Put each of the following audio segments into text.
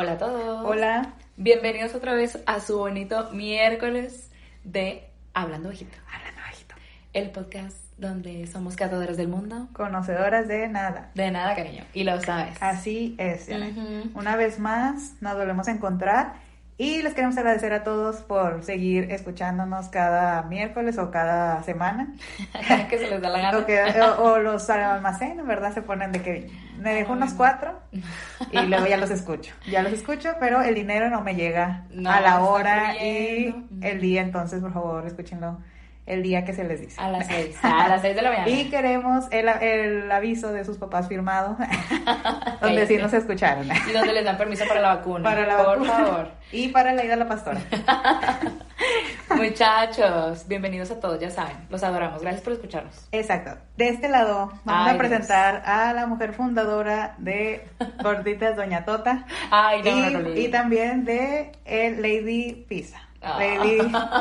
Hola a todos. Hola. Bienvenidos otra vez a su bonito miércoles de Hablando Bajito. Hablando bajito. El podcast donde somos catadoras del mundo. Conocedoras de nada. De nada, cariño. Y lo sabes. Así es. Una vez más nos volvemos a encontrar y les queremos agradecer a todos por seguir escuchándonos cada miércoles o cada semana. que se les da la gana. O, que- o- o los almacenan, ¿verdad? Se ponen de que me dejo unos cuatro y luego ya los escucho. Ya los escucho, pero el dinero no me llega No, a la hora y fluyendo. el día, entonces por favor escúchenlo el día que se les dice. A las seis. A las seis de la mañana. Y queremos el, el aviso de sus papás firmado, donde sí nos escucharon. Y donde les dan permiso para la vacuna. Para la Por vacuna. favor. Y para la ida a la pastora. Muchachos, bienvenidos a todos, ya saben. Los adoramos. Gracias por escucharnos. Exacto. De este lado vamos Ay, a presentar a la mujer fundadora de Gorditas Doña Tota. Ay, no, y, no, no, no. y también de el Lady Pizza. Ah. Lady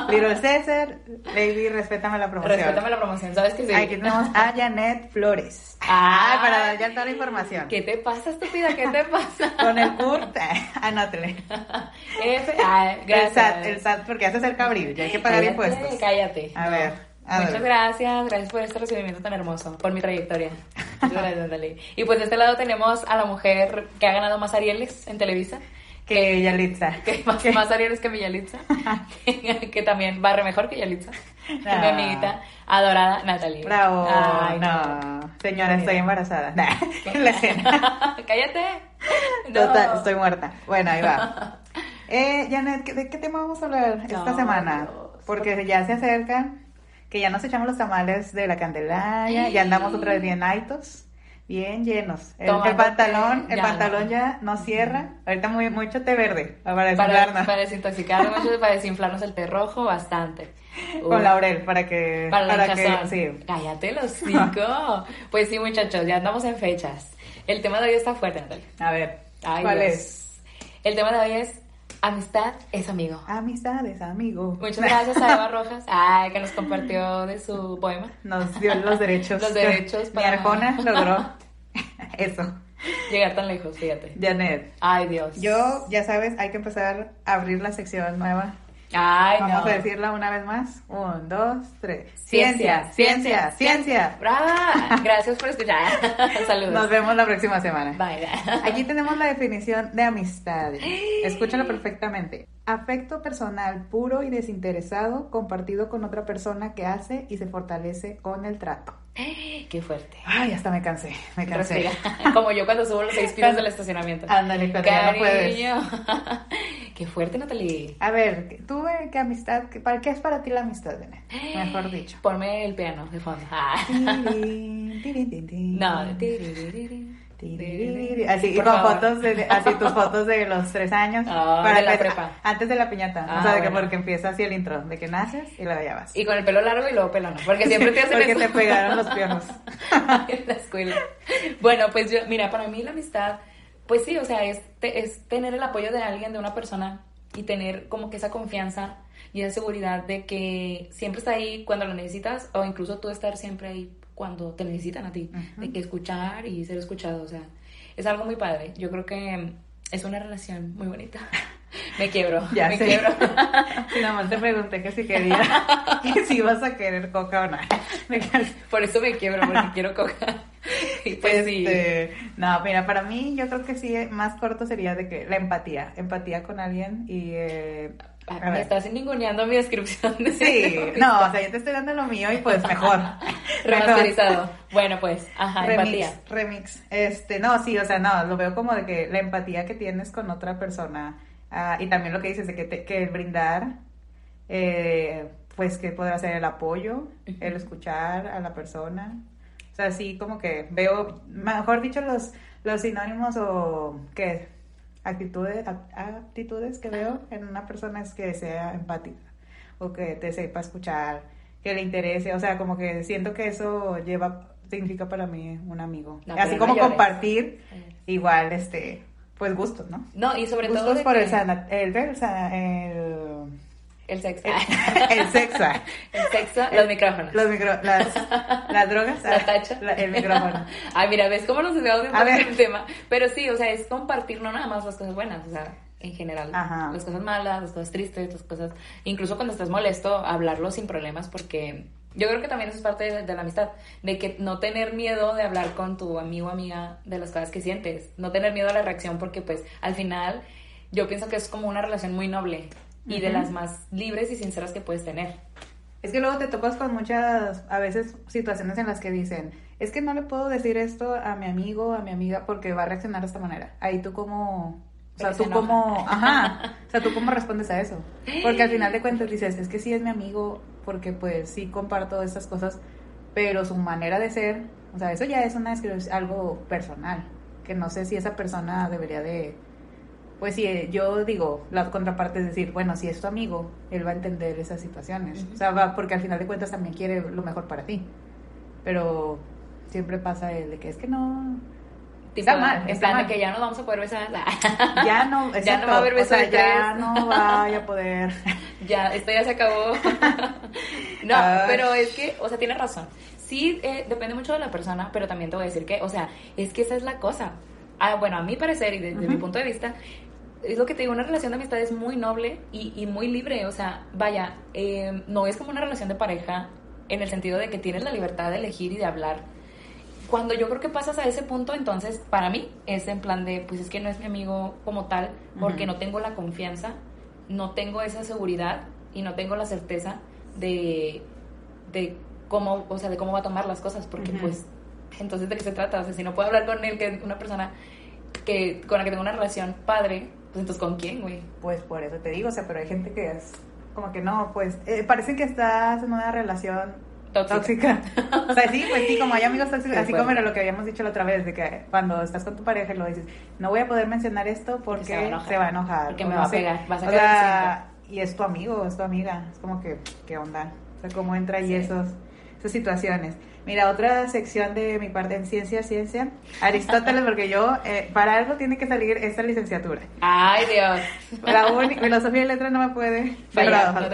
Little César, Lady Respétame la promoción. Respétame la promoción, ¿sabes que sí? Aquí tenemos a Janet Flores. Ay. para dar ya toda la información. ¿Qué te pasa, estúpida? ¿Qué te pasa? Con el CURT, anótele. F, ay, El gracias. SAT, el SAT, porque hace cerca abril, ya hay que pagar Cállate, impuestos. Cállate. A ver, a Muchas ver. gracias, gracias por este recibimiento tan hermoso, por mi trayectoria. Muchas gracias, Natalie. Y pues de este lado tenemos a la mujer que ha ganado más Arieles en Televisa, Que Yalitza. que más, más Arieles que mi Yalitza, que, que también barre mejor que Yalitza, que mi Ah. amiguita adorada Natalie. Bravo. Ay, no. Señora, estoy embarazada. Nah, la escena. Cállate. No. Total, estoy muerta. Bueno, ahí va. Eh, Janet, ¿qué- ¿de qué tema vamos a hablar esta No, semana? Dios. Porque ya se acerca, que ya nos echamos los tamales de la Candelaria, ya andamos otra vez bien aitos, bien llenos. El, pantalón, el ya pantalón no. ya no cierra. Ahorita muy mucho té verde para Para, desinflarnos. para desintoxicarnos, para desinflarnos el té rojo, bastante. Con laurel, para que... Para la que, sí. Cállate los cinco. pues sí, muchachos, ya andamos en fechas. El tema de hoy está fuerte, Natalia. A ver, Ay, ¿cuál Dios. es? El tema de hoy es amistad es amigo. Amistades, amigo. Muchas gracias a Eva Rojas, ay, que nos compartió de su poema. Nos dio los derechos. Los derechos Mi para- Arjona logró eso. Llegar tan lejos, fíjate. Janet, Ay, Dios. yo, ya sabes, hay que empezar a abrir la sección nueva. Ay, Vamos no. a decirla una vez más. Un, dos, tres. Ciencia, Ciencia, ciencia, ciencia. Brava. Gracias por escuchar. Saludos. Nos vemos la próxima semana. Bye. Aquí tenemos la definición de amistad. Escúchala perfectamente. Afecto personal puro y desinteresado compartido con otra persona que hace y se fortalece con el trato. Qué fuerte. Ay, hasta me cansé, me cansé. Respira. Como yo cuando subo los seis pisos del estacionamiento. Ándale, cuando ya no puedes. Qué fuerte, Natalie. A ver, tú, ¿qué amistad? qué- ¿Para qué es para ti la amistad, Janet? Mejor dicho. Ponme el piano de fondo. Ah. No. Así, y con fotos, de, así tus fotos de los tres años. Ah, de la prepa. Antes de la piñata. Ah, o sea, de que bueno. porque empieza así el intro, de que naces y luego ya vas. Y con el pelo largo y luego pelón. Porque siempre te hacen Porque eso. te pegaron los pionos. en la escuela. Bueno, pues yo, mira, para mí la amistad, pues sí, o sea, es, te- es tener el apoyo de alguien, de una persona, y tener como que esa confianza y esa seguridad de que siempre está ahí cuando lo necesitas, o incluso tú estar siempre ahí cuando te necesitan a ti, de que escuchar y ser escuchado, o sea, es algo muy padre. Yo creo que es una relación muy bonita. Me quiebro, Ya me sé. quiebro. Si nada más te pregunté que si quería, que si ibas a querer coca o cansé. Por eso me quiebro, porque quiero coca. Y pues sí. Este, no, mira, para mí yo creo que sí, más corto sería de que la empatía, empatía con alguien y... eh, Me estás ninguneando mi descripción de Sí, no, o sea, yo te estoy dando lo mío y pues mejor. Remasterizado. Bueno, pues, ajá, Remix, empatía. remix. Este, no, sí, o sea, no, lo veo como de que la empatía que tienes con otra persona ah, y también lo que dices de que, te- que el brindar, eh, pues que podrá ser el apoyo, el escuchar a la persona. O sea, sí, como que veo, mejor dicho, los, los sinónimos o que actitudes, aptitudes que veo en una persona es que sea empática o que te sepa escuchar, que le interese, o sea, como que siento que eso lleva, significa para mí un amigo. No, Así como no compartir, igual, este, pues gustos, ¿no? No, y sobre todo Gustos de por que- el, sana- el, el, el, El sexo. el sexo. El sexo, los micrófonos. Los micro, las, las drogas. La tacha. la- el micrófono. Ay, mira, ves cómo nos desviamos un ver. del tema. Pero sí, o sea, es compartir no nada más las cosas buenas, o sea, en general. Ajá. Las cosas malas, las cosas tristes, las cosas. Incluso cuando estás molesto, hablarlo sin problemas, porque yo creo que también eso es parte de, de la amistad. De que no tener miedo de hablar con tu amigo o amiga de las cosas que sientes. No tener miedo a la reacción, porque pues al final yo pienso que es como una relación muy noble y de las más libres y sinceras que puedes tener. Es que luego te topas con muchas, a veces, situaciones en las que dicen, es que no le puedo decir esto a mi amigo, a mi amiga, porque va a reaccionar de esta manera. Ahí tú como, o sea, tú se como, ajá, o sea, tú cómo respondes a eso. Porque al final de cuentas dices, es que sí es mi amigo, porque pues sí comparto estas cosas, pero su manera de ser, o sea, eso ya es una algo personal, que no sé si esa persona debería de, pues sí, eh, yo digo, la contraparte es decir, bueno, si es tu amigo, él va a entender esas situaciones. Ujú. O sea, va, porque al final de cuentas también quiere lo mejor para ti. Pero siempre pasa el de que es que no... Tipo, Está mal, está mal. que ya no vamos a poder besar. Ya no, Ya no va a haber o beso sea, ya no vaya a poder. ya, esto ya se acabó. no, pero es que, o sea, tienes razón. Sí, eh, depende mucho de la persona, pero también te voy a decir que, o sea, es que esa es la cosa. Ah, bueno, a mi parecer y desde Ujú. mi punto de vista, es lo que te digo, una relación de amistad es muy noble y, y muy libre. O sea, vaya, eh, no es como una relación de pareja en el sentido de que tienes la libertad de elegir y de hablar. Cuando yo creo que pasas a ese punto, entonces para mí es en plan de, pues es que no es mi amigo como tal, porque no tengo la confianza, no tengo esa seguridad y no tengo la certeza de, de cómo, o sea, de cómo va a tomar las cosas, porque pues, entonces de qué se trata, o sea, si no puedo hablar con él, que es una persona que, con la que tengo una relación padre, pues entonces ¿con quién, güey? Pues por eso te digo, o sea, pero hay gente que es como que no, pues eh, parece que estás en una relación Tóxica. tóxica. O sea, sí, pues sí, como hay amigos tóxicos, Sí, así pues. como era lo que habíamos dicho la otra vez, de que cuando estás con tu pareja y lo dices, no voy a poder mencionar esto porque Se va a enojar. se va a enojar. Porque me no va a pegar, va a o sea, y es tu amigo, es tu amiga, es como que, ¿qué onda? O sea, cómo entra Sí. esos, esas situaciones. Mira, otra sección de mi parte en ciencia, ciencia, Aristóteles, porque yo, eh, para algo tiene que salir esta licenciatura. Ay, Dios. La filosofía y letra no me puede defraudar. no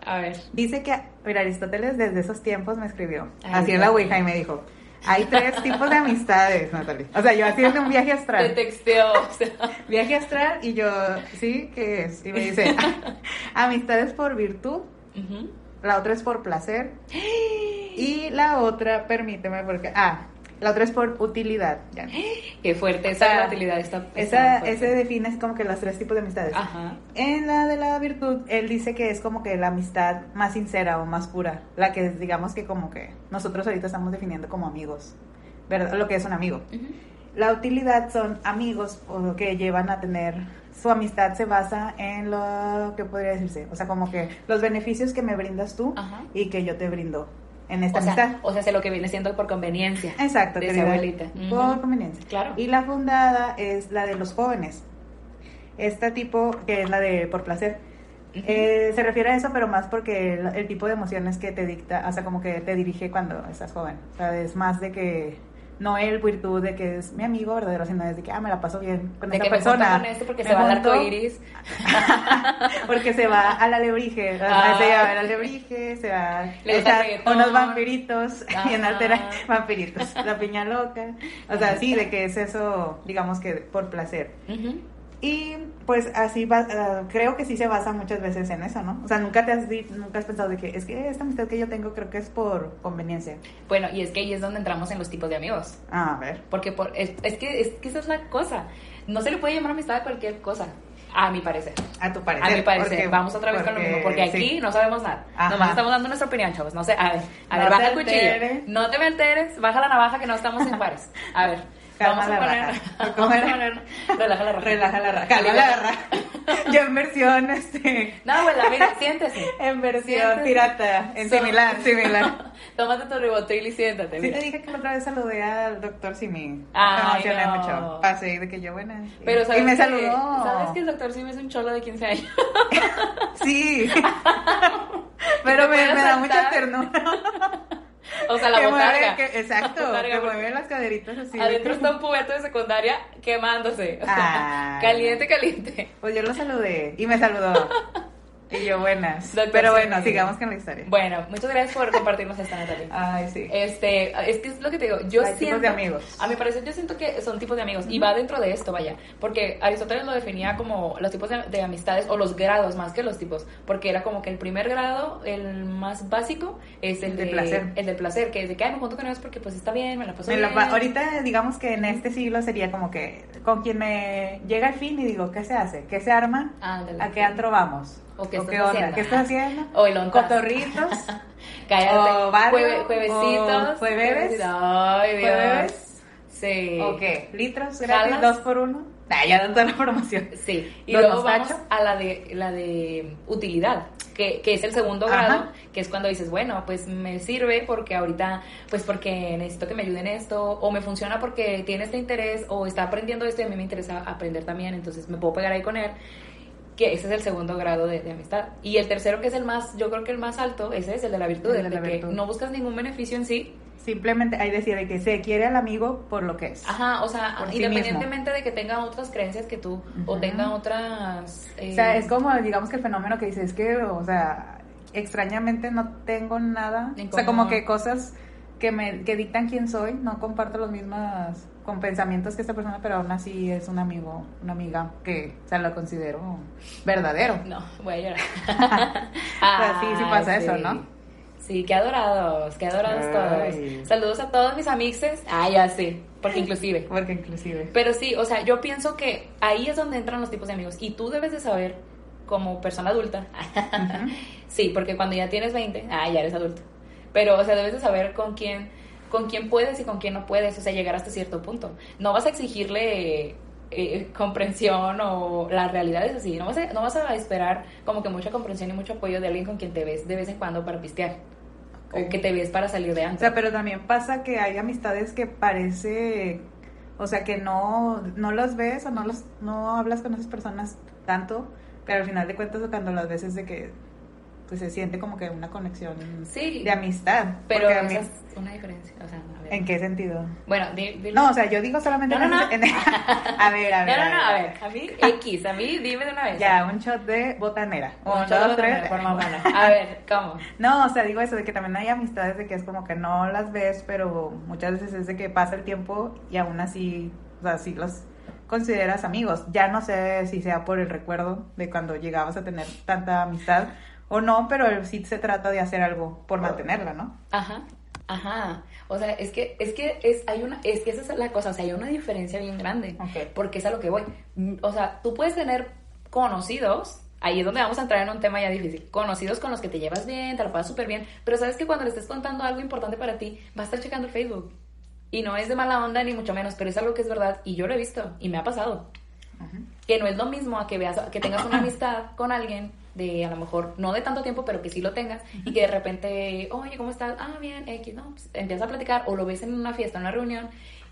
te A ver. Dice que, mira, Aristóteles desde esos tiempos me escribió, Ay, así en la. Ouija, y me dijo, hay tres tipos de amistades, Natalie. O sea, yo haciendo un viaje Te astral. texteo. o sea. Viaje astral y yo, ¿sí? ¿Qué es? Y me dice, amistades por virtud, Ujú. La otra es por placer y la otra, permíteme, porque, ah, la otra es por utilidad. Ya. Qué fuerte, esa la utilidad. Está, Esa, ese define como que los tres tipos de amistades. Ajá. En la de la virtud, él dice que es como que la amistad más sincera o más pura, la que digamos que como que nosotros ahorita estamos definiendo como amigos, ¿verdad? Lo que es un amigo. La utilidad son amigos o que llevan a tener su amistad se basa en lo que podría decirse, o sea, como que los beneficios que me brindas tú Ajá. y que yo te brindo en esta O sea, amistad. o sea, sé lo que viene siendo por conveniencia. Exacto, de querida. abuelita. Por conveniencia. Claro. Y la fundada es la de los jóvenes. Este tipo, que es la de por placer, eh, se refiere a eso, pero más porque el, el tipo de emociones que te dicta, o sea, como que te dirige cuando estás joven. O sea, es más de que no el virtud de que es mi amigo verdadero, sino es de que, ah, me la paso bien con de esta que me persona. junto con este porque Me se va al arco iris. porque se va a la alebrije, Ah. se va a la alebrije, se va Le reggaetón. unos vampiritos y en altera vampiritos, la piña loca, o sea, sí, de que es eso, digamos que por placer. Ujú. Y pues así va, ah, creo que sí se basa muchas veces en eso, ¿no? O sea, nunca te has nunca has pensado de que es que esta amistad que yo tengo creo que es por conveniencia. Bueno, y es que ahí es donde entramos en los tipos de amigos. Ah, a ver. Porque por, es, es que, es que esa es la cosa. No se le puede llamar amistad a cualquier cosa. A mi parecer. A tu parecer. A mi parecer. porque- Vamos otra vez con lo mismo. Porque aquí sí. no sabemos nada. Ajá. Nomás estamos dando nuestra opinión, chavos. No sé. A ver, a No ver, baja el cuchillo. alteres. No te me alteres. Baja la navaja que no estamos en pares. A ver. Calma vamos a la raja. Relaja la raja. Relaja la raja. Calma la raja. Yo en versión, este... No, abuela, mira, siéntese. En versión Siéntese. pirata, en So- similar, similar. Tómate tu ribotril y siéntate. Sí mira. te dije que la otra vez saludé al doctor Simi. Emocioné no. mucho. Pasé de que yo buena. Pero ¿sabes y me que- saludó. ¿Sabes que el doctor Sim es un cholo de 15 años? Sí. Pero me, me da mucha ternura. O sea, la que botarga. mueve, que- exacto, La botarga, que mueve las caderitas así. de Adentro está un puberto de secundaria quemándose. O sea, Ay. caliente, caliente. Pues yo lo saludé y me saludó. Y yo buenas. Doctor Pero bueno, sigamos con la historia. Bueno, muchas gracias por compartirnos esta, Natalia. Ay, sí. Este, es que es lo que te digo, yo Hay tipos siento... de amigos. A mi parecer yo siento que son tipos de amigos y va dentro de esto, vaya, porque Aristóteles lo definía como los tipos de, de amistades o los grados más que los tipos, porque era como que el primer grado, el más básico, es el, El de, del placer. El del placer, que es de que, ay, me junto con ellos porque pues está bien, me la paso Me la bien. pa- ahorita digamos que en este siglo sería como que con quien me llega el fin y digo, ¿qué se hace? ¿Qué se arma? Ándale. ¿A qué antro vamos? ¿O qué estás haciendo? ¿Qué estás haciendo? O el ontas. Cotorritos. Cállate. o barrio, Jueve- juevesitos. o jueves. Ay, Dios. Jueves. Sí. ¿O qué? ¿Litros gratis? ¿Dos por uno? Ah, ya no toda la promoción. Sí, y ¿Los luego vamos a la de la de utilidad, que, que es el segundo Ajá. grado, que es cuando dices, bueno, pues me sirve porque ahorita, pues porque necesito que me ayuden en esto, o me funciona porque tiene este interés, o está aprendiendo esto y a mí me interesa aprender también, entonces me puedo pegar ahí con él, que ese es el segundo grado de, de amistad. Y el tercero, que es el más, yo creo que el más alto, ese es el de la virtud, El el de de, la que virtud. no buscas ningún beneficio en sí, Simplemente ahí decía de que se quiere al amigo por lo que es. Ajá, o sea, Por sí independientemente de que tenga otras creencias que tú, o Ujú. tenga otras... eh, O sea, es como, digamos que el fenómeno que dices, es que, o sea, extrañamente no tengo nada. O sea, como que cosas que me que dictan quién soy, no comparto los mismos con pensamientos que esta persona, pero aún así es un amigo, una amiga que, o sea, lo considero verdadero. No, voy a llorar. Pero sí, sí pasa eso. ¿no? Sí, qué adorados, qué adorados Ay. todos. Saludos a todos mis amixes. Ah, ya sí, porque inclusive. Porque inclusive. Pero sí, o sea, yo pienso que ahí es donde entran los tipos de amigos. Y tú debes de saber, como persona adulta, sí, porque cuando ya tienes 20, ah, ya eres adulto. Pero, o sea, debes de saber con quién, con quién puedes y con quién no puedes, o sea, llegar hasta cierto punto. No vas a exigirle eh, comprensión o la realidad es así. No vas, a, no vas a esperar como que mucha comprensión y mucho apoyo de alguien con quien te ves de vez en cuando para pistear. O que te ves para salir de O antes. sea, pero también pasa que hay amistades que parece, o sea, que no, no las ves o no los, no hablas con esas personas tanto, pero al final de cuentas cuando las ves es de que pues se siente como que una conexión Sí. de amistad. Pero esa mí- es una diferencia. O sea. ¿En qué sentido? Bueno, di- dile- No, o sea, yo digo solamente No, no, en- a ver, a ver. No, no, no, a ver, a mí X, a mí dime de una vez. Ya, un shot de botanera. Un Un, cholo dos, también, tres. por mamona. A ver, ¿cómo? No, o sea, digo eso, de que también hay amistades de que es como que no las ves, pero muchas veces es de que pasa el tiempo y aún así, o sea, sí los consideras amigos. Ya no sé si sea por el recuerdo de cuando llegabas a tener tanta amistad o no, pero sí se trata de hacer algo por mantenerla, ¿no? Ajá, ajá. O sea, es que, es que es, hay una, es que esa es la cosa, o sea, hay una diferencia bien grande. Ok. Porque es a lo que voy. O sea, tú puedes tener conocidos, ahí es donde vamos a entrar en un tema ya difícil. Conocidos con los que te llevas bien, te lo pasas súper bien, pero sabes que cuando le estés contando algo importante para ti, va a estar checando el Facebook. Y no es de mala onda ni mucho menos, pero es algo que es verdad y yo lo he visto y me ha pasado. Que no es lo mismo a que veas, que tengas una amistad con alguien de a lo mejor no de tanto tiempo, pero que sí lo tengas y que de repente, oye, ¿cómo estás? Ah, bien, X, no, pues, empiezas a platicar o lo ves en una fiesta, en una reunión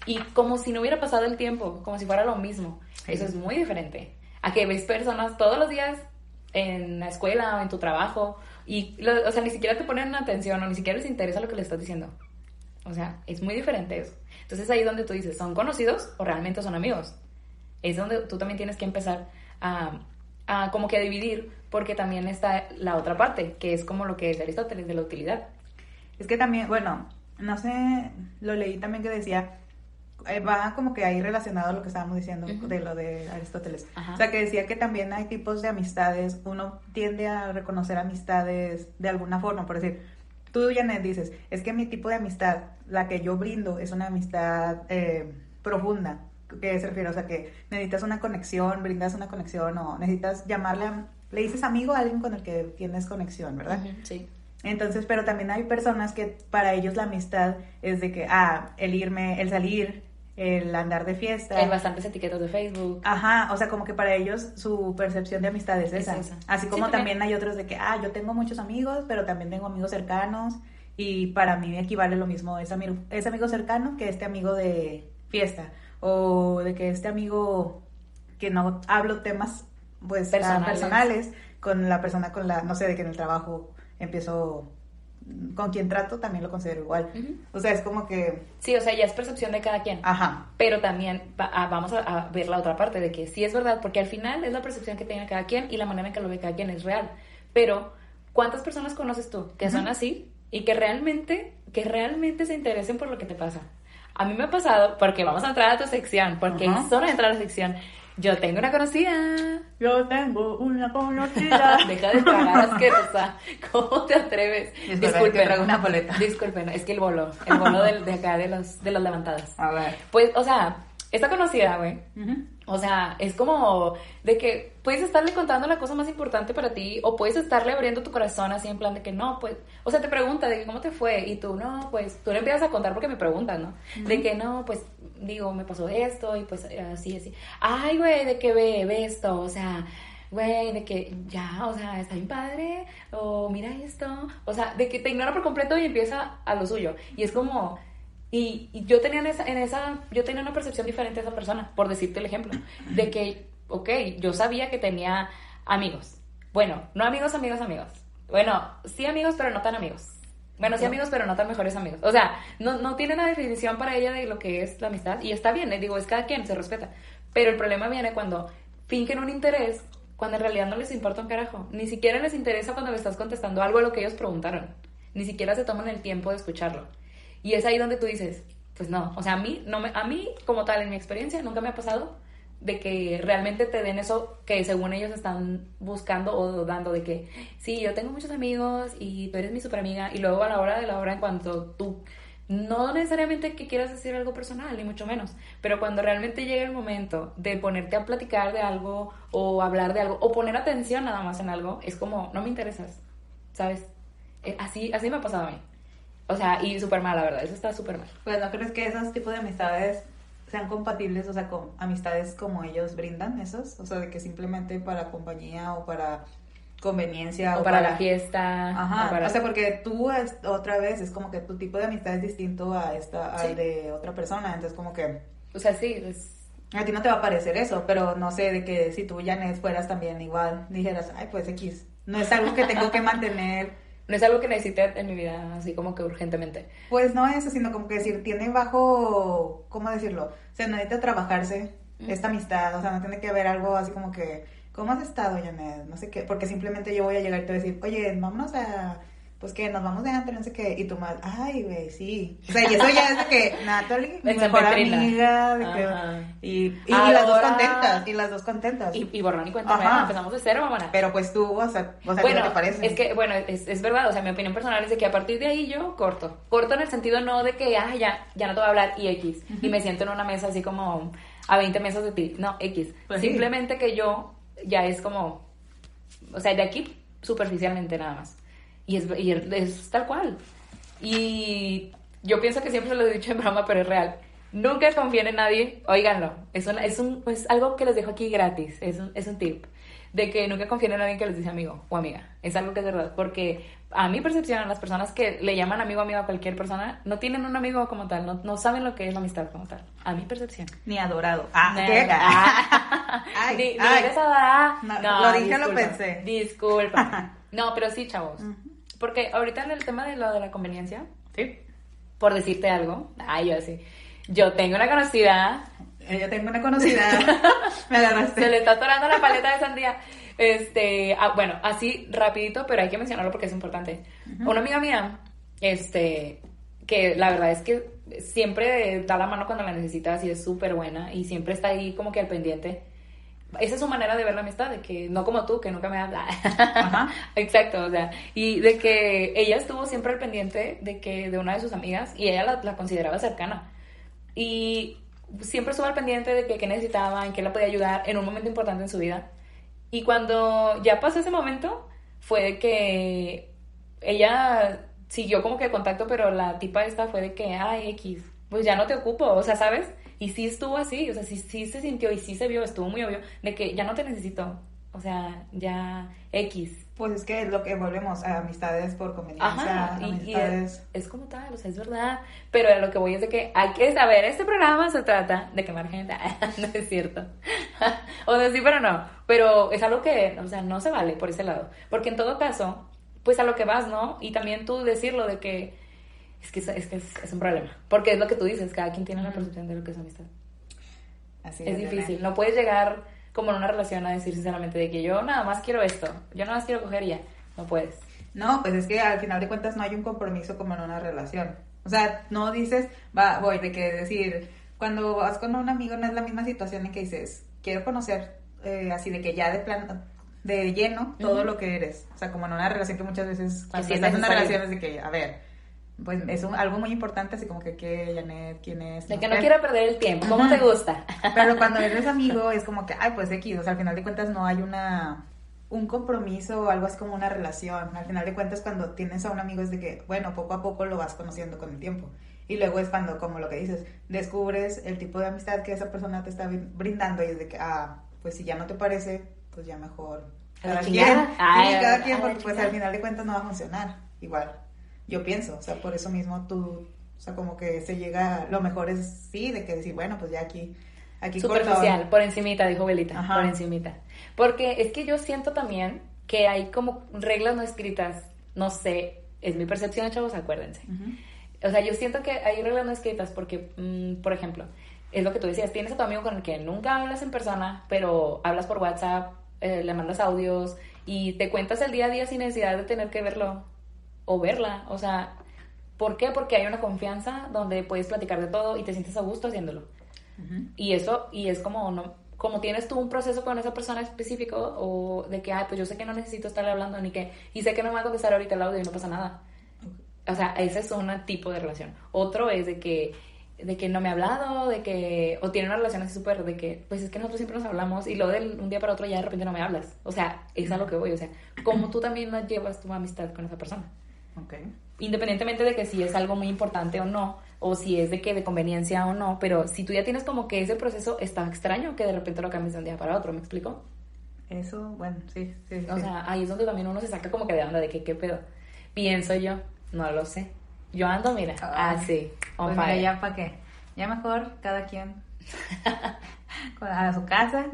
y como si no hubiera pasado el tiempo, como si fuera lo mismo. Eso es muy diferente a que ves personas todos los días en la escuela o en tu trabajo y, lo- o sea, ni siquiera te ponen atención o ni siquiera les interesa lo que le estás diciendo. O sea, es muy diferente eso. Entonces ahí es donde tú dices, ¿son conocidos o realmente son amigos? Es donde tú también tienes que empezar a, como que a dividir, porque también está la otra parte, que es como lo que es Aristóteles, de la utilidad. Es que también, bueno, no sé, lo leí también que decía, eh, va como que ahí relacionado a lo que estábamos diciendo de lo de Aristóteles. Ajá. O sea, que decía que también hay tipos de amistades, uno tiende a reconocer amistades de alguna forma, por decir, tú, Janet, dices, es que mi tipo de amistad, la que yo brindo, es una amistad eh, profunda. ¿Qué se refiere? O sea, que necesitas una conexión, brindas una conexión o necesitas llamarle, a- le dices amigo a alguien con el que tienes conexión, ¿verdad? Sí. Entonces, pero también hay personas que para ellos la amistad es de que, ah, el irme, el salir, el andar de fiesta. Hay bastantes etiquetas de Facebook. Ajá, o sea, como que para ellos su percepción de amistad es Es esa. Así Sí, como también. también hay otros de que, ah, yo tengo muchos amigos, pero también tengo amigos cercanos y para mí equivale lo mismo ese amigo, ese amigo cercano que este amigo de fiesta o de que este amigo que no hablo temas pues Personales. personales con la persona con la, no sé, de que en el trabajo empiezo con quien trato también lo considero igual. O sea, es como que, Sí, o sea, ya es percepción de cada quien. ajá, Pero también va- ah, vamos a, a ver la otra parte de que sí es verdad, porque al final es la percepción que tenga cada quien y la manera en que lo ve cada quien es real. Pero, ¿cuántas personas conoces tú que son así y que realmente, que realmente se interesen por lo que te pasa? A mí me ha pasado, porque vamos a entrar a tu sección, porque Ajá. es hora de entrar a la sección. Yo tengo una conocida. Yo tengo una conocida. Deja de tragar asquerosa. ¿Cómo te atreves? Disculpen, que traigo una boleta. Disculpen, es que el bolo, el bolo de, acá de los de las levantadas. A ver. Pues, o sea, esta conocida, güey. Ujú. O sea, es como de que puedes estarle contando la cosa más importante para ti o puedes estarle abriendo tu corazón así en plan de que no, pues, o sea, te pregunta de que cómo te fue y tú no, pues, tú le empiezas a contar porque me preguntan, ¿no? De que no, pues, digo, me pasó esto y pues así, así. Ay, güey, de que ve, ve esto, o sea, güey, de que ya, o sea, está bien padre, o mira esto, o sea, de que te ignora por completo y empieza a lo suyo. Y es como, y, y yo tenía en esa, en esa, yo tenía una percepción diferente de esa persona, por decirte el ejemplo, de que, ok, yo sabía que tenía amigos. Bueno, no amigos, amigos, amigos. Bueno, sí amigos, pero no tan amigos. Bueno, sí amigos, pero no tan mejores amigos. O sea, no, no tiene una definición para ella de lo que es la amistad. Y está bien, eh, digo, es cada quien, se respeta. Pero el problema viene cuando fingen un interés cuando en realidad no les importa un carajo. Ni siquiera les interesa cuando le estás contestando algo a lo que ellos preguntaron. Ni siquiera se toman el tiempo de escucharlo. Y es ahí donde tú dices, pues no, o sea, a mí, no me, a mí como tal, en mi experiencia, nunca me ha pasado de que realmente te den eso que según ellos están buscando o dando de que, sí, yo tengo muchos amigos y tú eres mi super amiga y luego a la hora de la hora en cuanto tú, no necesariamente que quieras decir algo personal, ni mucho menos, pero cuando realmente llega el momento de ponerte a platicar de algo o hablar de algo o poner atención nada más en algo, es como, no me interesas, ¿sabes? Eh, Así, así me ha pasado a mí. O sea, y súper mal, la verdad, eso está súper mal. Pues no crees que esos tipos de amistades sean compatibles, o sea, con amistades como ellos brindan, esos, o sea, de que simplemente para compañía o para conveniencia O para la fiesta. Ajá, o para- o sea, porque tú es- otra vez es como que tu tipo de amistad es distinto a esta, al de otra persona, entonces como que o sea, sí, es... a ti no te va a parecer eso, pero no sé, de que si tú, Janet, fueras también igual, dijeras, ay, pues X, no es algo que tengo que mantener, No es algo que necesite en mi vida, así como que urgentemente. pues no eso, sino como que decir, tiene bajo, ¿cómo decirlo? O sea, necesita trabajarse esta amistad, o sea, no tiene que haber algo así como que, ¿cómo has estado, Janet? No sé qué, porque simplemente yo voy a llegar y te voy a decir, oye, vámonos a... Pues que nos vamos de antro, no sé qué, y tú más, ay, güey, sí. O sea, y eso ya es de que Natalie, mi mejor amiga, de que, y, y, y las dos contentas, y las dos contentas. Y, y borrón y cuenta nueva, empezamos de cero, mamona. Pero pues tú, o sea, o sea ¿qué bueno, te parece? es que, bueno, es, es verdad, o sea, mi opinión personal es de que a partir de ahí yo corto. Corto en el sentido no de que, ah, ya, ya no te voy a hablar y X. Y me siento en una mesa así como a 20 mesas de ti. No, X. Pues sí. Simplemente que yo ya es como, o sea, de aquí superficialmente nada más. Y es, y es tal cual. Y yo pienso que siempre se lo he dicho en broma, pero es real. Nunca confíen en nadie, óiganlo. Es, una- es, un, es algo que les dejo aquí gratis, es un, es un tip. De que nunca confíen en alguien que les dice amigo o amiga. Es algo que es verdad. Porque a mi percepción, las personas que le llaman amigo o amiga a cualquier persona, no tienen un amigo como tal, no, no saben lo que es la amistad como tal. A mi percepción. Ni adorado. Ah, Nah, ¿qué? ah. Ay, Ni- ni ay. eres adorada. No, No, lo dije, lo disculpa, pensé. Disculpa. No, pero sí, chavos. Porque ahorita en el tema de lo de la conveniencia, Sí. por decirte algo, ay, yo así, yo tengo una conocida, Eh, Yo tengo una conocida. Me se agarraste. le está atorando la paleta de sandía. Este, ah, bueno, así rapidito, pero hay que mencionarlo porque es importante. Una amiga mía, este, que la verdad es que siempre da la mano cuando la necesitas y es súper buena y siempre está ahí como que al pendiente. Esa es su manera de ver la amistad, de que no como tú, que nunca me habla. Ajá. Exacto, o sea, y de que ella estuvo siempre al pendiente de que de una de sus amigas y ella la, la consideraba cercana. Y siempre estuvo al pendiente de que qué necesitaba, en qué la podía ayudar en un momento importante en su vida. Y cuando ya pasó ese momento, fue de que ella siguió como que el contacto, pero la tipa esta fue de que, ay, X, pues ya no te ocupo, o sea, ¿sabes? Y sí estuvo así, o sea, sí, sí se sintió y sí se vio, estuvo muy obvio, de que ya no te necesito, o sea, ya X. Pues es que es lo que volvemos a amistades por conveniencia, Ajá, y, y amistades... es, es como tal, o sea, es verdad. Pero a lo que voy es de que hay que saber, este programa se trata de quemar gente. no es cierto. o de sí, pero no. Pero es algo que, o sea, no se vale por ese lado. Porque en todo caso, pues a lo que vas, ¿no? Y también tú decirlo de que es que es, es que es, es un problema. Porque es lo que tú dices, cada quien tiene la percepción de lo que es amistad. Así Es nene. difícil, no puedes llegar como en una relación a decir sinceramente de que yo nada más quiero esto, yo nada más quiero coger y ya. no puedes. No, pues es que al final de cuentas no hay un compromiso como en una relación. O sea, no dices, va, voy, de que decir, cuando vas con un amigo no es la misma situación en que dices, quiero conocer eh, así de que ya de plan, de lleno todo lo que eres. O sea, como en una relación que muchas veces cuando es estás en una relación es de que, a ver, pues es un- algo muy importante, así como que qué, Janet, quién es. De no que sé no quiero perder el tiempo. ¿Cómo te gusta? Pero cuando eres amigo es como que, ay, pues X, o sea, al final de cuentas no hay una un compromiso o algo así como una relación. Al final de cuentas cuando tienes a un amigo es de que, bueno, poco a poco lo vas conociendo con el tiempo. Y luego es cuando, como lo que dices, descubres el tipo de amistad que esa persona te está brin- brindando y es de que, ah, pues si ya no te parece, pues ya mejor. Cada quien. Ay, cada quien, porque pues al final de cuentas no va a funcionar. Igual, yo pienso, o sea, por eso mismo tú, o sea, como que se llega, lo mejor es sí, de que decir, bueno, pues ya aquí, aquí. Superficial, por encimita, dijo Belita, Ajá. por encimita. Porque es que yo siento también que hay como reglas no escritas, no sé, es mi percepción, chavos, acuérdense. O sea, yo siento que hay reglas no escritas porque, mm, por ejemplo, es lo que tú decías, tienes a tu amigo con el que nunca hablas en persona, pero hablas por WhatsApp, eh, le mandas audios y te cuentas el día a día sin necesidad de tener que verlo o verla. O sea, ¿por qué? Porque hay una confianza donde puedes platicar de todo y te sientes a gusto haciéndolo. Y eso, y es como, no, como tienes tú un proceso con esa persona específico o de que, ay, pues yo sé que no necesito estarle hablando ni que, y sé que no me va a contestar ahorita el audio y no pasa nada. O sea, ese es un tipo de relación. Otro es de que, de que no me ha hablado, de que, o tiene una relación así súper, de que, pues es que nosotros siempre nos hablamos y luego de un día para otro ya de repente no me hablas. O sea, es a lo que voy. O sea, como tú también no llevas tu amistad con esa persona. Independientemente de que si es algo muy importante o no, o si es de que de conveniencia o no, pero si tú ya tienes como que ese proceso, está extraño que de repente lo cambies de un día para otro, ¿me explico? Eso, bueno, sí, sí. O sí. sea, ahí es donde también uno se saca como que de onda de que qué pedo. Pienso yo, no lo sé. Yo ando, mira, Ay, así, on Pues mira, ya para qué. Ya mejor cada quien a su casa.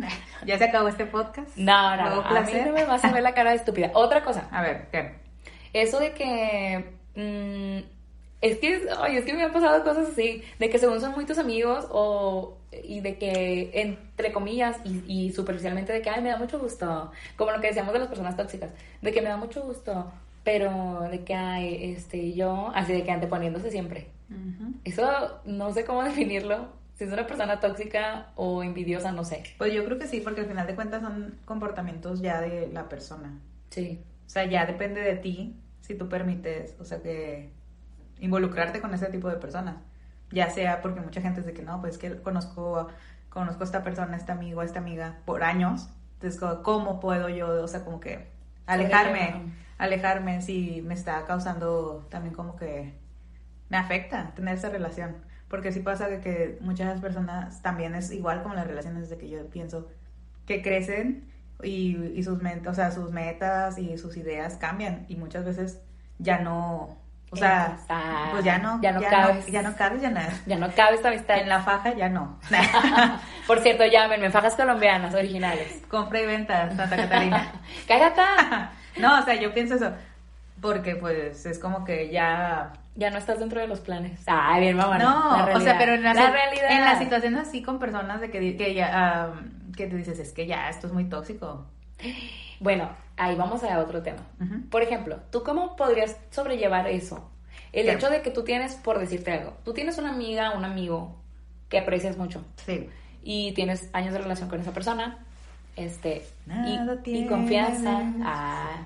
Ya se acabó este podcast. No, no, no, a mí no me vas a ver la cara de estúpida. Otra cosa, A ver, ¿qué? Eso de que... mm, es que, ay, es que me han pasado cosas así, de que según son muy tus amigos o... Y de que, entre comillas, y, y superficialmente, de que, ay, me da mucho gusto. Como lo que decíamos de las personas tóxicas, de que me da mucho gusto, pero de que, ay, este, yo, así de que anteponiéndose siempre. Eso no sé cómo definirlo. Si es una persona tóxica o envidiosa, no sé. Pues yo creo que sí, porque al final de cuentas son comportamientos ya de la persona. Sí. O sea, ya depende de ti si tú permites, o sea, que involucrarte con ese tipo de personas. Ya sea porque mucha gente de que no, pues es que conozco, conozco a esta persona, a este amigo, a esta amiga por años. Entonces, ¿cómo puedo yo, o sea, como que alejarme, alejarme si me está causando también como que me afecta tener esa relación? Porque sí pasa que, que muchas personas también es igual como las relaciones de que yo pienso que crecen y, y sus o sea, sus metas y sus ideas cambian y muchas veces ya no, o sea, Exacto. pues ya no, Ya no cabes. ya no cabes, ya no, Ya no cabe esta amistad. en la faja ya no. Por cierto, llámenme, fajas colombianas originales. Compra y venta, Santa Catarina. ¡Cállate! no, o sea, yo pienso eso porque pues es como que ya Ya no estás dentro de los planes. Ay, bien, mamá. No, o sea, pero en la, la realidad. en las situaciones así con personas de que, que ya, ah, que tú dices, es que ya, esto es muy tóxico. Bueno, ahí vamos a otro tema. Por ejemplo, ¿tú cómo podrías sobrellevar eso? El ¿Qué? hecho de que tú tienes, por decirte algo, tú tienes una amiga, un amigo que aprecias mucho Sí. y tienes años de relación con esa persona, este, y, Nada y tienes. confianza. Ah,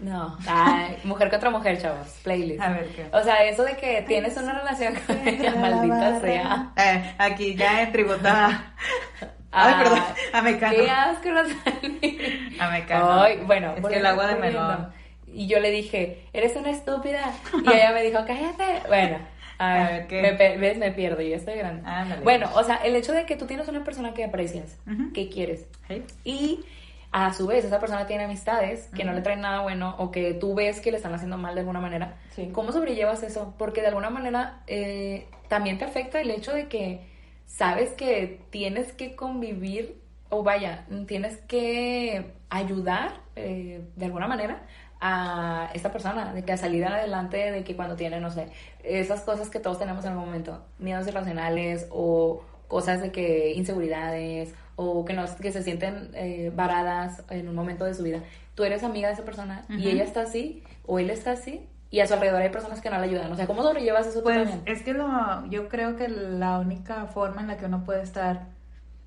no, ay, mujer contra mujer, chavos, playlist. A ver, ¿qué? O sea, eso de que tienes una relación con ella, maldita sea. Eh, aquí ya en tributa. Ah, Ay, perdón, a Mecano. Qué asco, Rosalie. A Mecano. Ay, bueno, es que el agua de melón. Y yo le dije, eres una estúpida. Y ella me dijo, cállate. Bueno, a A ver, ¿qué? Me, pe- ves, me pierdo, yo estoy grande. Ándale. Bueno, o sea, el hecho de que tú tienes una persona que aprecias, que quieres, Sí. y a su vez esa persona tiene amistades que no le traen nada bueno o que tú ves que le están haciendo mal de alguna manera, Sí. ¿cómo sobrellevas eso? Porque de alguna manera eh, también te afecta el hecho de que sabes que tienes que convivir o vaya, tienes que ayudar eh, de alguna manera a esta persona, de que a salir adelante, de que cuando tiene, no sé, esas cosas que todos tenemos en el momento, miedos irracionales o cosas de que inseguridades o que, no, que se sienten eh, varadas en un momento de su vida, tú eres amiga de esa persona y ella está así o él está así y a su alrededor hay personas que no le ayudan. O sea, ¿cómo sobrellevas eso tú Pues también? es que lo, yo creo que la única forma en la que uno puede estar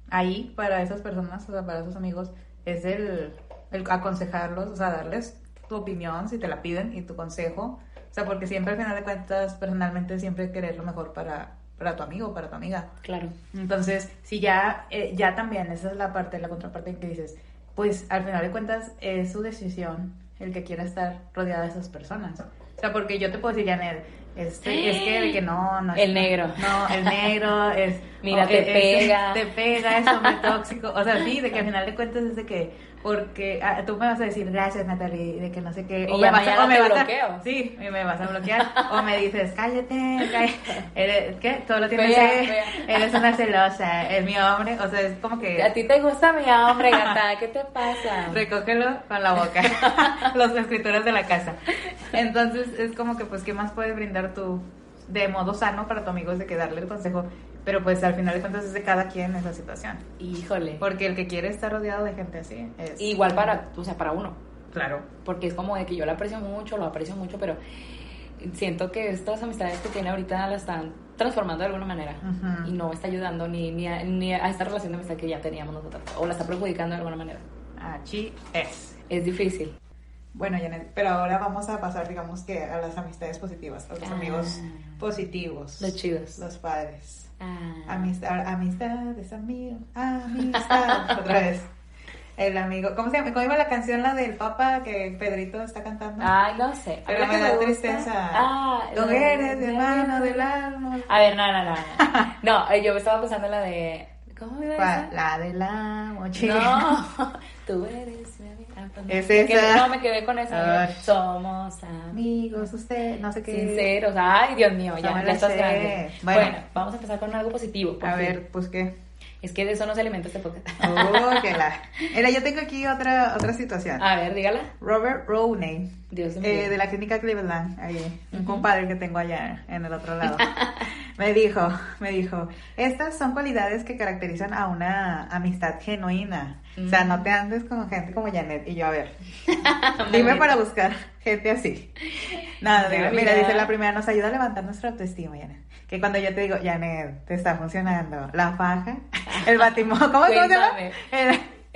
ahí para esas personas, o sea, para esos amigos, es el, el aconsejarlos, o sea, darles tu opinión si te la piden y tu consejo. O sea, porque siempre al final de cuentas, personalmente, siempre querer lo mejor para, para tu amigo, para tu amiga. Claro. Entonces, si ya, eh, ya también, esa es la parte, la contraparte en que dices, pues al final de cuentas es su decisión el que quiera estar rodeada de esas personas. O sea, porque yo te puedo decir, Janet, este, es que, de que no, no. El negro. No, el negro es. Mira, te es- pega. Te pega, es hombre tóxico. O sea, sí, de que al final de cuentas es de que. Porque ah, tú me vas a decir gracias, Natalie, de que no sé qué. Y me vas a, o me vas a- bloqueo. sí, y me vas a bloquear. o me dices, cállate, cállate. Eres- ¿Qué? Todo lo tienes Fea, que. fea. Eres una celosa. Es mi hombre. O sea, es como que. A ti te gusta mi hombre, gata, ¿qué te pasa? Recógelo con la boca. Los escritores de la casa. Entonces, es como que, pues, ¿qué más puedes brindar tú de modo sano para tu amigo? Es de que darle el consejo. Pero, pues, al final de cuentas es de cada quien esa situación. Híjole. Porque el que quiere estar rodeado de gente así es. Igual para, o sea, para uno. Claro. Porque es como de que yo la aprecio mucho, lo aprecio mucho, pero siento que estas amistades que tiene ahorita la están transformando de alguna manera y no está ayudando ni, ni, a, ni a esta relación de amistad que ya teníamos nosotros o la está perjudicando de alguna manera. Así es. Es difícil. Bueno, Janet, pero ahora vamos a pasar, digamos que, a las amistades positivas, a los Ah. amigos positivos. Los chidos. Los padres. Ah. Amistad, amistades, amigos, amistad. Otra vez. El amigo, ¿cómo se llama? ¿Cómo iba la canción, la del Papa que Pedrito está cantando? Ay, no sé. A Pero me da tristeza. Ah, Tú de- eres mi hermano del alma. A ver, no, no, no. No, No, eh, yo estaba pensando en la de. ¿Cómo iba esa? La de la mochila. No, tú eres Es me esa. quedé- no, me quedé con esa. Ay. Somos amigos. Usted, no sé qué. Sinceros. Ay, Dios mío, No ya, me ya estás grande. Bueno. Bueno. vamos a empezar con algo positivo. A fin. ver, pues qué. Es que de eso no se alimenta este podcast. Oh, que la. Mira, yo tengo aquí otra, otra situación. A ver, dígala. Robert Rowney. Dios mío. Eh, de la clínica Cleveland, ahí, un Ujú. compadre que tengo allá en el otro lado. me dijo, me dijo, estas son cualidades que caracterizan a una amistad genuina. O sea, Mm. no te andes con gente como Janet. Y yo, a ver, dime para buscar gente así. Nada, Mira, mira, dice la primera, nos ayuda a levantar nuestra autoestima, Janet. Que cuando yo te digo, Janet, te está funcionando la faja, el batimón, ¿cómo, ¿cómo se llama?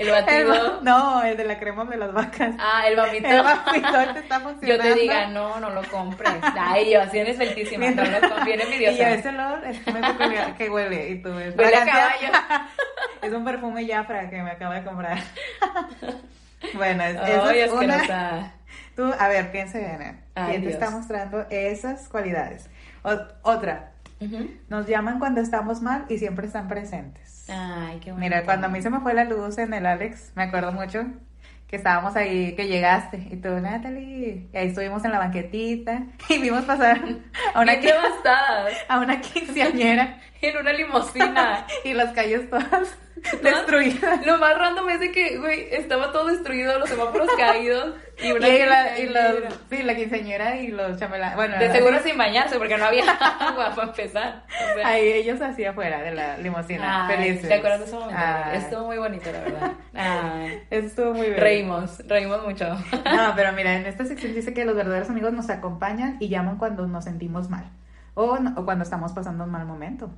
El, ¿El batido? el- no, el de la crema de las vacas. Ah, el vomito. El vapito te está funcionando. Yo te diga, no, no lo compres. Ay, yo así eres feltísima. No lo compres. Bien Y ese olor es peculiar que huele. Y tú ves. Huele a caballo. es un perfume Jafra que me acabo de comprar. bueno, es, esa es una. Tú, a ver, piensa bien. ¿Quién te Dios. está mostrando esas cualidades? O- otra. Nos llaman cuando estamos mal y siempre están presentes. Ay, qué bonito. Mira, cuando a mí se me fue la luz en el Alex, me acuerdo mucho que estábamos ahí, que llegaste, y tú, Natalie, y ahí estuvimos en la banquetita, y vimos pasar a una, a una quinceañera, En una limusina. y las calles todas destruidas. Lo más random es de que, güey, estaba todo destruido, los semáforos caídos. Y Y, una la, y quinceañera. los, sí, la quinceañera y los chamelanes, bueno, De así- seguro sin bañarse, porque no había agua para empezar. O sea, ahí ellos así afuera de la limusina, ay, felices. ¿Te acuerdas de ese momento? Ay, Estuvo muy bonito, la verdad. Ay, eso estuvo muy bien. reímos, reímos mucho. No, pero mira, en esta sección dice que los verdaderos amigos nos acompañan y llaman cuando nos sentimos mal. O, no- o cuando estamos pasando un mal momento.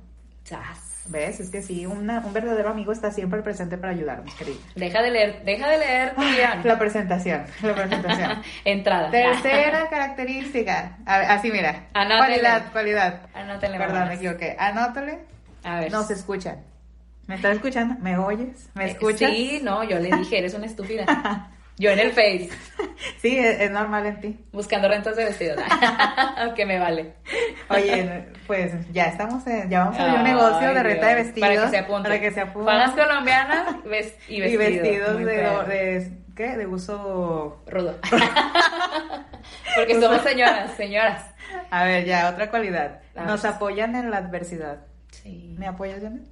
Chas. ¿Ves? Es que sí, una- un verdadero amigo está siempre presente para ayudarnos, querido. Deja de leer, deja de leer tu guion. La presentación, la presentación. Entrada. Tercera característica. A ver, así mira. Anótele. Cualidad, cualidad. Anótale, Perdón, me equivoqué. Anótale. A ver. Nos escuchan. ¿Me estás escuchando? ¿Me oyes? ¿Me Eh, escuchas? Sí, no, yo le dije, eres una estúpida. Yo en el Face, Sí, es, es normal en ti. buscando rentas de vestidos. que me vale. Oye, pues ya estamos en, ya vamos a abrir un Ay, negocio de renta de vestidos. Para que se apunte. Para que se apunte. Fajas colombianas y y vestidos. vestidos Muy de, ¿qué? De uso... Rudo. Porque somos señoras, señoras. A ver, ya, otra cualidad. Nos apoyan en la adversidad. Sí. ¿Me apoyas, Janet?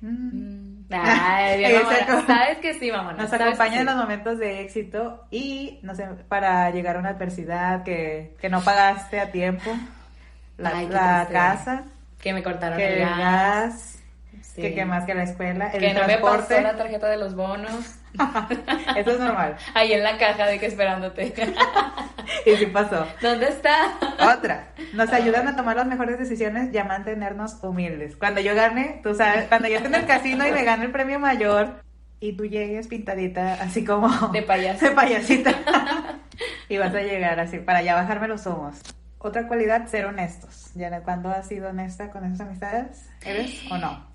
Mm. Mm. Ay, bien, mamona. Sabes que sí, mamá. Nos acompaña en los momentos de éxito y no sé, para llegar a una adversidad que, que no pagaste a tiempo, la, Ay, la casa, Que me cortaron que el gas. gas, Sí. que qué más que la escuela, el que no me transporte. pasó la tarjeta de los bonos. Eso es normal. Ahí en la caja de que esperándote. Y sí pasó. ¿Dónde está? Otra, nos ayudan a tomar las mejores decisiones y a mantenernos humildes. Cuando yo gane, tú sabes, cuando yo esté en el casino y me gane el premio mayor y tú llegues pintadita así como De payaso. de payasita y vas a llegar así para ya bajarme los humos. Otra cualidad, ser honestos. Ya cuando has sido honesta con esas amistades, ¿eres o no?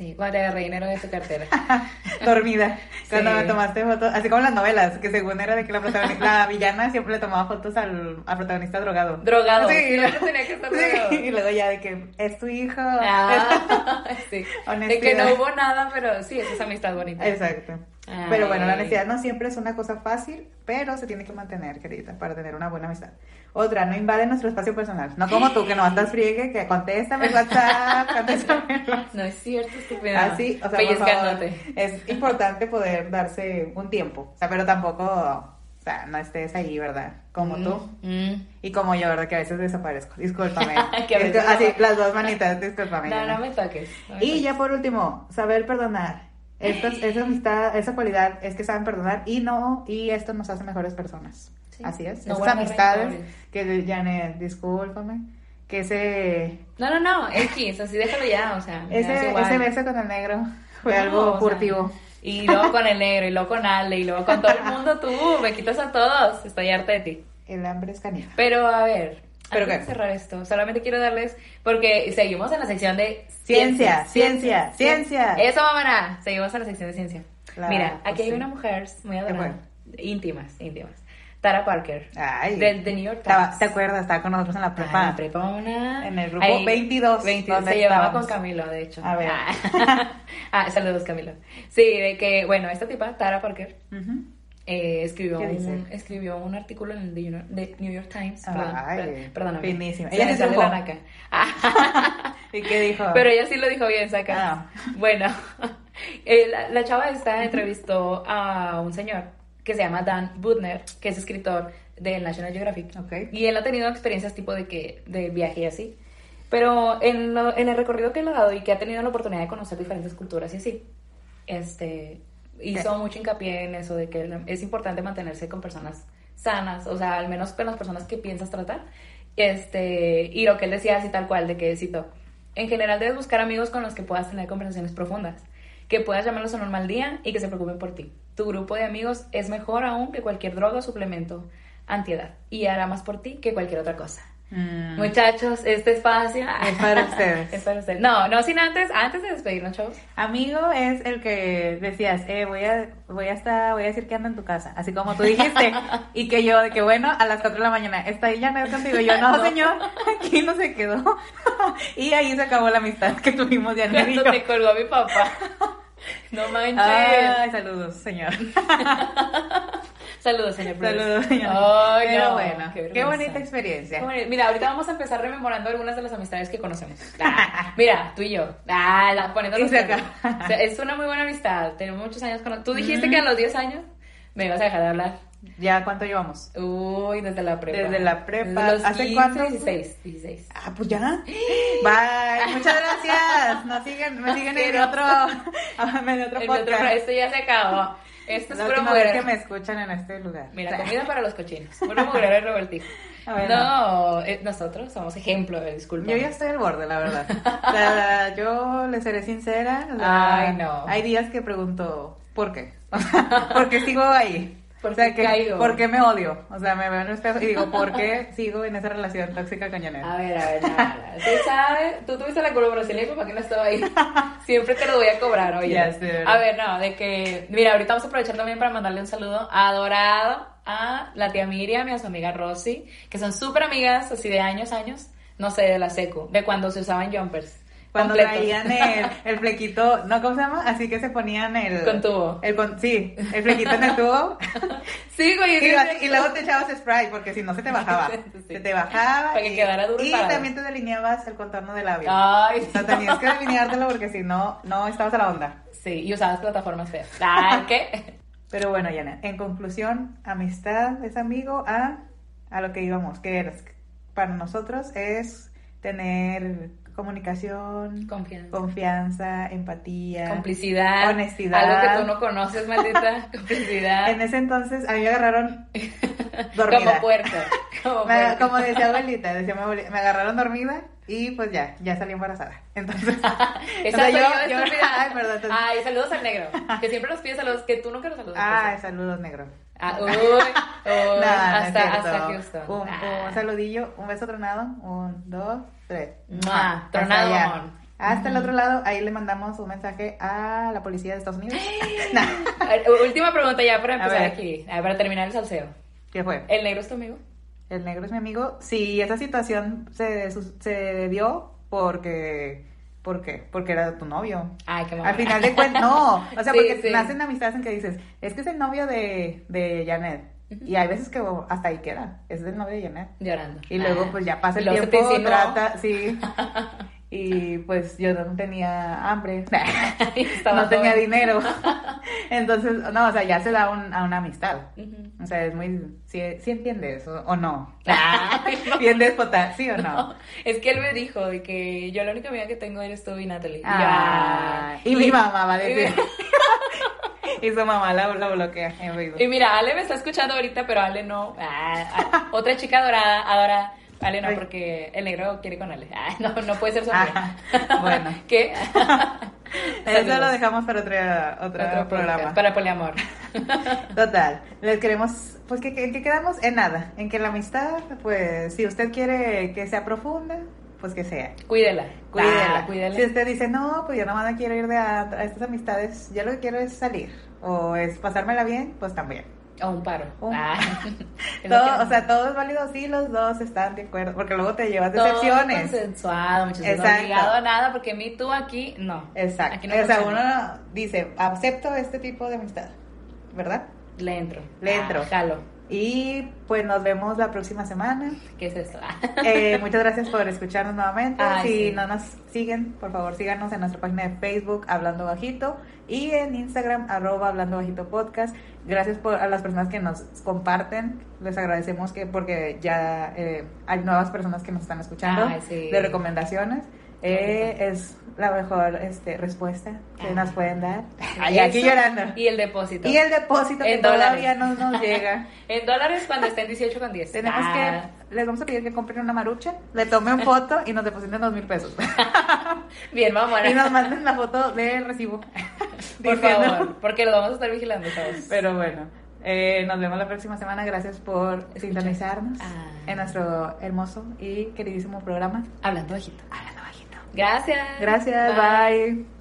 Sí, cuando te agarré dinero de tu cartera. Dormida. Cuando Sí. me tomaste fotos, así como las novelas, que según era de que la, protagonista, la villana siempre le tomaba fotos al, al protagonista drogado. Drogado. Sí, Siempre tenía que estar Sí, drogado. y luego ya de que es tu hijo. Ah, sí. De que no hubo nada, pero sí, esa es amistad bonita. Exacto. Ay. Pero bueno, la honestidad no siempre es una cosa fácil, pero se tiene que mantener, querida, para tener una buena amistad. Otra, no invade nuestro espacio personal. No como tú, que no andas friegue, que contéstame WhatsApp, contéstame. No es cierto, estúpida. Así, o sea, por favor, es importante poder darse un tiempo, o sea, pero tampoco, o sea, no estés ahí, ¿verdad? Como tú Mm. y como yo, ¿verdad? Que a veces desaparezco. Discúlpame. Así, las dos manitas, discúlpame. No, Yana. no me toques. no me Y toques. ya por último, saber perdonar. Estas, esa amistad, esa cualidad es que saben perdonar y no, y esto nos hace mejores personas. Sí. Así es. No Esas guardar amistades rencores. que, Janet, discúlpame, que ese, No, no, no, X, así déjalo ya, o sea. ese, ese beso con el negro fue No, algo o sea, furtivo. y luego con el negro, y luego con Ale, y luego con todo el mundo tú, me quitas a todos, estoy harta de ti. El hambre es canija. Pero a ver, ¿Pero de cerrar esto, solamente quiero darles, porque seguimos en la sección de Ciencia, ciencia, ciencia. Eso, mamá, seguimos en la sección de ciencia. Claro, Mira, pues aquí hay sí. una mujer muy ¿Qué adorada, íntimas, íntimas. Tara Parker, Ay. del The New York Times. ¿Te acuerdas? Estaba con nosotros en la prepa. Ah, la prepa una. En el grupo 22, 22 donde se llevaba con Camilo, de hecho. A ver. Ah, Ah, saludos, Camilo. Sí, de que, bueno, esta tipa, Tara Parker, Ujú. Eh, escribió, un, escribió un artículo en el The New York, Times. Perdón, Ay, per- perdóname. finísima. Se Ella supo. la naca. Ah. ¿Y qué dijo? Pero ella sí lo dijo bien, saca. Ah. Bueno, eh, la, la chava esta entrevistó a un señor que se llama Dan Budner, que es escritor del National Geographic. Ok. Y él ha tenido experiencias tipo de que de viaje y así. Pero en, lo- en el recorrido que él ha dado y que ha tenido la oportunidad de conocer diferentes culturas y así, este, hizo mucho hincapié en eso de que es importante mantenerse con personas sanas, o sea, al menos con las personas que piensas tratar. Este, y lo que él decía así tal cual, de que cito, en general debes buscar amigos con los que puedas tener conversaciones profundas, que puedas llamarlos a un normal día y que se preocupen por ti. Tu grupo de amigos es mejor aún que cualquier droga o suplemento antiedad y hará más por ti que cualquier otra cosa. Mm. Muchachos, este espacio Es para ustedes. es para ustedes. No, no sin antes, antes de despedirnos, chavos. Amigo es el que decías, eh, voy a, voy a estar, voy a decir que ando en tu casa, así como tú dijiste, y que yo, de que bueno, a las 4 de la mañana, ¿está ahí ya no es contigo? Yo, no, No. señor, aquí no se quedó. y ahí se acabó la amistad que tuvimos ya yo. Cuando te colgó mi papá. No manches. Ay, saludos, señor. Saludos, señor. Saludos, señor. Ay, Pero no, bueno, qué, bonita experiencia. Mira, ahorita vamos a empezar rememorando algunas de las amistades que conocemos. Ah, mira, tú y yo. Ah, la, poniéndonos acaba. O sea, es una muy buena amistad. Tenemos muchos años con... Tú dijiste que a los 10 años me ibas a dejar de hablar. ¿Ya cuánto llevamos? Uy, desde la prepa. Desde la prepa. Desde los ¿Hace 15, cuánto? 16, 16. Ah, pues ya. Bye. Muchas gracias. Nos siguen, me siguen en otro, en otro podcast. otro- esto ya se acabó. Esto es la vez mujer. que me escuchan en este lugar. Mira, comida para los cochinos. Mujer de Robertijo. A ver, No, eh, nosotros somos ejemplo, de disculpa. Yo ya estoy al borde, la verdad. O sea, yo le seré sincera. la- Ay, no. Hay días que pregunto, ¿por qué? ¿Por qué sigo ahí? ¿Por o sea, qué que, caigo? ¿por qué me odio? O sea, me veo en el espejo y digo, ¿por qué sigo en esa relación tóxica con Janet? A ver, a ver, nada, nada. Tú sabes, tú tuviste la colaboración y ¿para qué no estaba ahí? Siempre te lo voy a cobrar, oye. Ya sé. A ver, no, de que, mira, ahorita vamos a aprovechar también para mandarle un saludo adorado a la tía Miriam y a su amiga Rosy, que son súper amigas, así de años, años, no sé, de la secu, de cuando se usaban jumpers. Cuando traían el, el flequito, ¿no? ¿Cómo se llama? Así que se ponían el... Con tubo. El con, sí, el flequito en el tubo. Sí, güey. Y, luego te echabas spray porque si no se te bajaba. Sí. Se te bajaba. Para que quedara duro y también te delineabas el contorno del labio. Ay, O sea, tenías que delineártelo porque si no, no estabas a la onda. Sí, y usabas plataformas feas. Ay, ¿qué? Pero bueno, Yana, en conclusión, amistad es amigo a, a lo que íbamos, que eres. Para nosotros es tener comunicación, Confianza. confianza, empatía, Complicidad. honestidad. Algo que tú no conoces, maldita. Complicidad. En ese entonces a mí me agarraron dormida. Como puerco. Como, Me- como decía abuelita, decía mi abuelita, me agarraron dormida y pues ya, ya salí embarazada. Entonces, Esa o sea, yo- yo, yo- estúpida. ay, perdón, entonces- Ay, saludos al negro. Que siempre nos pide saludos, que tú nunca los saludas. ay, saludos negro. Ah, uy, uy, No, hasta, hasta Houston. Un, Ah. un saludillo, un beso tronado, un, dos, tres. Mua, tronado, amor. Hasta el otro lado, ahí le mandamos un mensaje a la policía de Estados Unidos. Nah, A ver, Última pregunta ya para empezar aquí, para terminar el salseo. ¿Qué fue? ¿El negro es tu amigo? El negro es mi amigo. Sí, esa situación se, se dio porque... ¿Por qué? Porque era tu novio. Ay, qué mamá. Al final de cuentas, no. O sea, Sí, porque sí. nacen amistades en que dices, es que es el novio de, de Janet. Y hay veces que hasta ahí queda. Es el novio de Janet. Llorando. Y luego, Ah. pues ya pasa el se tiempo, trata, sí. Y pues yo no tenía hambre, no tenía dinero. Entonces, no, o sea, ya se da un- a una amistad. O sea, es muy. ¿Sí, sí entiendes o, o no? Bien déspota, ¿sí o no? No, es que él me dijo de que yo la única amiga que tengo eres tú y Natalie. Y yo, Ah, y mi mamá va a decir. y su mamá la, la bloquea en Facebook. Y mira, Ale me está escuchando ahorita, pero Ale no. Ah, ah, otra chica dorada, ahora Ale no, Ay. porque el negro quiere con Ale. Ah, no, no puede ser su amiga. Ah, bueno. ¿Qué? Eso lo dejamos para otra, otro, Otro programa. podcast, Para poliamor. Total, les queremos, pues que, que, que quedamos en nada, en que la amistad, pues si usted quiere que sea profunda, pues que sea. Cuídela. Cuídela. Ah, cuídela. Si usted dice, no, pues yo no me quiero ir de a, a estas amistades, yo lo que quiero es salir, o es pasármela bien, pues también. O un paro. Un Ah, Todo, que- o sea, todo es válido si los dos están de acuerdo, porque luego te llevas todo decepciones. consensuado, muchachos. No Exacto. obligado a nada, porque mí tú aquí, no. Exacto. Aquí no o sea, uno dice, acepto este tipo de amistad, ¿verdad? Le entro. Le Ah, entro. jalo. Y pues nos vemos la próxima semana. ¿Qué es esto? Eh, muchas gracias por escucharnos nuevamente. Si sí. no nos siguen, por favor síganos en nuestra página de Facebook Hablando Bajito y en Instagram arroba Hablando Bajito Podcast. Gracias por, a las personas que nos comparten. Les agradecemos que porque ya eh, hay nuevas personas que nos están escuchando sí. de recomendaciones. Eh, es la mejor este, respuesta que Ah. nos pueden dar. Ay, aquí Eso, llorando. Y el depósito. Y el depósito que En dólares. todavía no nos llega. En dólares cuando esté en 18 con 10. Tenemos Ah, que, les vamos a pedir que compren una marucha, le tomen foto y nos depositen dos mil pesos. Bien, vamos y nos manden la foto del recibo. Por Diciendo- favor, porque lo vamos a estar vigilando todos. Pero bueno, eh, nos vemos la próxima semana. Gracias por sintonizarnos Ah. en nuestro hermoso y queridísimo programa. Hablando bajito. Hablando Gracias. Gracias, bye.